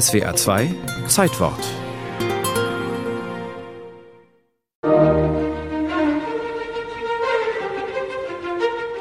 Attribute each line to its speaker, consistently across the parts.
Speaker 1: SWA 2 Zeitwort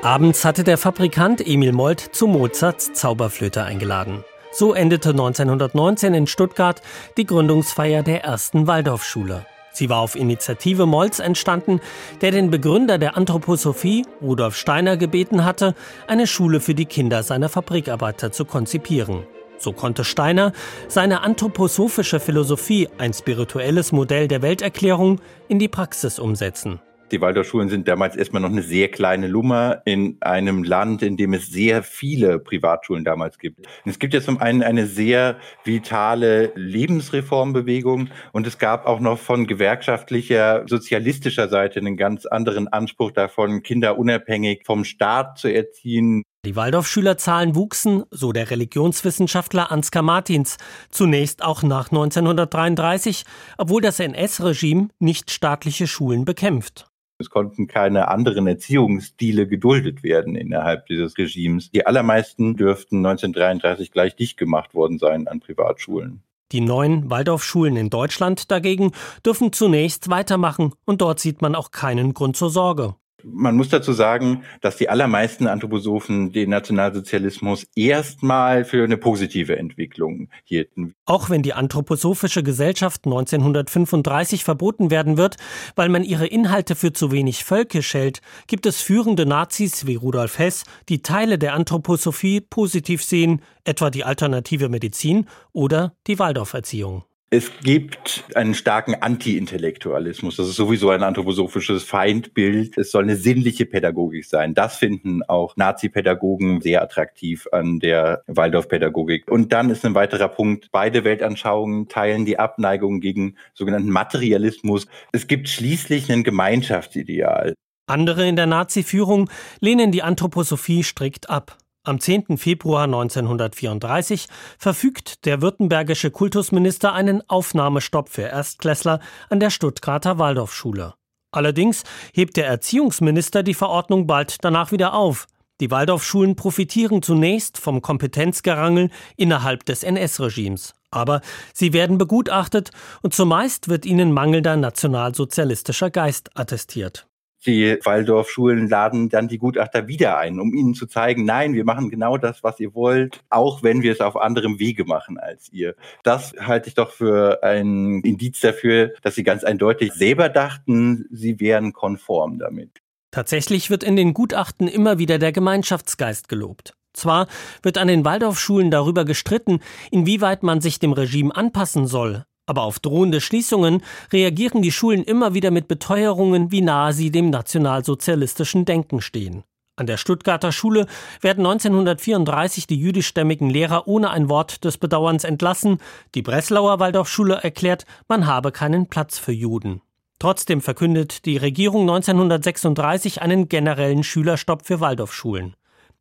Speaker 2: Abends hatte der Fabrikant Emil Molt zu Mozarts Zauberflöte eingeladen. So endete 1919 in Stuttgart die Gründungsfeier der ersten Waldorfschule. Sie war auf Initiative Molls entstanden, der den Begründer der Anthroposophie, Rudolf Steiner, gebeten hatte, eine Schule für die Kinder seiner Fabrikarbeiter zu konzipieren. So konnte Steiner seine anthroposophische Philosophie, ein spirituelles Modell der Welterklärung, in die Praxis umsetzen.
Speaker 3: Die Waldorfschulen sind damals erstmal noch eine sehr kleine Lummer in einem Land, in dem es sehr viele Privatschulen damals gibt. Und es gibt ja zum einen eine sehr vitale Lebensreformbewegung und es gab auch noch von gewerkschaftlicher, sozialistischer Seite einen ganz anderen Anspruch davon, Kinder unabhängig vom Staat zu erziehen.
Speaker 2: Die Waldorfschülerzahlen wuchsen, so der Religionswissenschaftler Ansgar Martins, zunächst auch nach 1933, obwohl das NS-Regime nicht staatliche Schulen bekämpft.
Speaker 3: Es konnten keine anderen Erziehungsstile geduldet werden innerhalb dieses Regimes. Die allermeisten dürften 1933 gleich dicht gemacht worden sein an Privatschulen.
Speaker 2: Die neuen Waldorfschulen in Deutschland dagegen dürfen zunächst weitermachen und dort sieht man auch keinen Grund zur Sorge.
Speaker 3: Man muss dazu sagen, dass die allermeisten Anthroposophen den Nationalsozialismus erstmal für eine positive Entwicklung hielten.
Speaker 2: Auch wenn die Anthroposophische Gesellschaft 1935 verboten werden wird, weil man ihre Inhalte für zu wenig völkisch hält, gibt es führende Nazis wie Rudolf Hess, die Teile der Anthroposophie positiv sehen, etwa die alternative Medizin oder die Waldorferziehung.
Speaker 3: Es gibt einen starken Anti-Intellektualismus. Das ist sowieso ein anthroposophisches Feindbild. Es soll eine sinnliche Pädagogik sein. Das finden auch Nazi-Pädagogen sehr attraktiv an der Waldorf-Pädagogik. Und dann ist ein weiterer Punkt, beide Weltanschauungen teilen die Abneigung gegen sogenannten Materialismus. Es gibt schließlich ein Gemeinschaftsideal.
Speaker 2: Andere in der Nazi-Führung lehnen die Anthroposophie strikt ab. Am 10. Februar 1934 verfügt der württembergische Kultusminister einen Aufnahmestopp für Erstklässler an der Stuttgarter Waldorfschule. Allerdings hebt der Erziehungsminister die Verordnung bald danach wieder auf. Die Waldorfschulen profitieren zunächst vom Kompetenzgerangel innerhalb des NS-Regimes. Aber sie werden begutachtet und zumeist wird ihnen mangelnder nationalsozialistischer Geist attestiert.
Speaker 3: Die Waldorfschulen laden dann die Gutachter wieder ein, um ihnen zu zeigen, nein, wir machen genau das, was ihr wollt, auch wenn wir es auf anderem Wege machen als ihr. Das halte ich doch für ein Indiz dafür, dass sie ganz eindeutig selber dachten, sie wären konform damit.
Speaker 2: Tatsächlich wird in den Gutachten immer wieder der Gemeinschaftsgeist gelobt. Zwar wird an den Waldorfschulen darüber gestritten, inwieweit man sich dem Regime anpassen soll, aber auf drohende Schließungen reagieren die Schulen immer wieder mit Beteuerungen, wie nahe sie dem nationalsozialistischen Denken stehen. An der Stuttgarter Schule werden 1934 die jüdischstämmigen Lehrer ohne ein Wort des Bedauerns entlassen. Die Breslauer Waldorfschule erklärt, man habe keinen Platz für Juden. Trotzdem verkündet die Regierung 1936 einen generellen Schülerstopp für Waldorfschulen.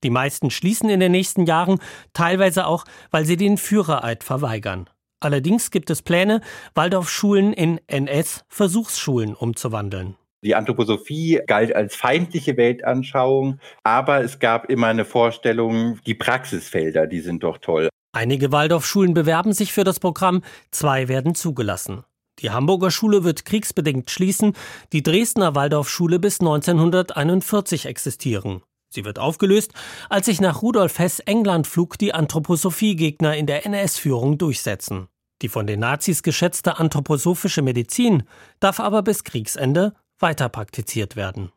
Speaker 2: Die meisten schließen in den nächsten Jahren, teilweise auch, weil sie den Führereid verweigern. Allerdings gibt es Pläne, Waldorfschulen in NS-Versuchsschulen umzuwandeln.
Speaker 3: Die Anthroposophie galt als feindliche Weltanschauung, aber es gab immer eine Vorstellung, die Praxisfelder, die sind doch toll.
Speaker 2: Einige Waldorfschulen bewerben sich für das Programm, zwei werden zugelassen. Die Hamburger Schule wird kriegsbedingt schließen, die Dresdner Waldorfschule bis 1941 existieren. Sie wird aufgelöst, als sich nach Rudolf Hess Englandflug die Anthroposophie-Gegner in der NS-Führung durchsetzen. Die von den Nazis geschätzte anthroposophische Medizin darf aber bis Kriegsende weiter praktiziert werden.